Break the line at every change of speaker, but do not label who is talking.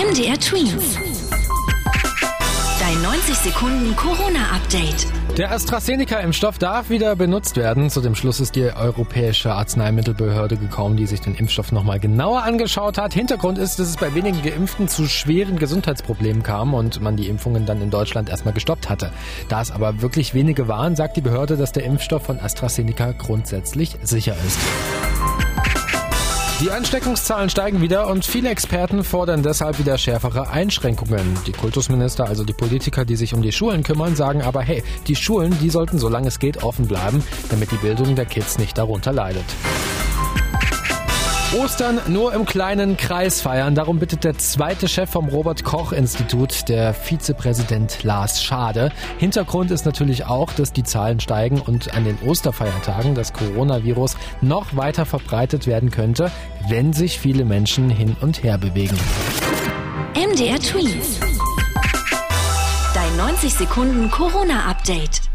MDR Twins. Dein 90 Sekunden Corona-Update.
Der AstraZeneca-Impfstoff darf wieder benutzt werden. Zu dem Schluss ist die Europäische Arzneimittelbehörde gekommen, die sich den Impfstoff nochmal genauer angeschaut hat. Hintergrund ist, dass es bei wenigen Geimpften zu schweren Gesundheitsproblemen kam und man die Impfungen dann in Deutschland erstmal gestoppt hatte. Da es aber wirklich wenige waren, sagt die Behörde, dass der Impfstoff von AstraZeneca grundsätzlich sicher ist. Die Ansteckungszahlen steigen wieder und viele Experten fordern deshalb wieder schärfere Einschränkungen. Die Kultusminister, also die Politiker, die sich um die Schulen kümmern, sagen aber, hey, die Schulen, die sollten solange es geht offen bleiben, damit die Bildung der Kids nicht darunter leidet. Ostern nur im kleinen Kreis feiern. Darum bittet der zweite Chef vom Robert Koch Institut, der Vizepräsident Lars Schade. Hintergrund ist natürlich auch, dass die Zahlen steigen und an den Osterfeiertagen das Coronavirus noch weiter verbreitet werden könnte, wenn sich viele Menschen hin und her bewegen.
MDR Tweet. Dein 90 Sekunden Corona-Update.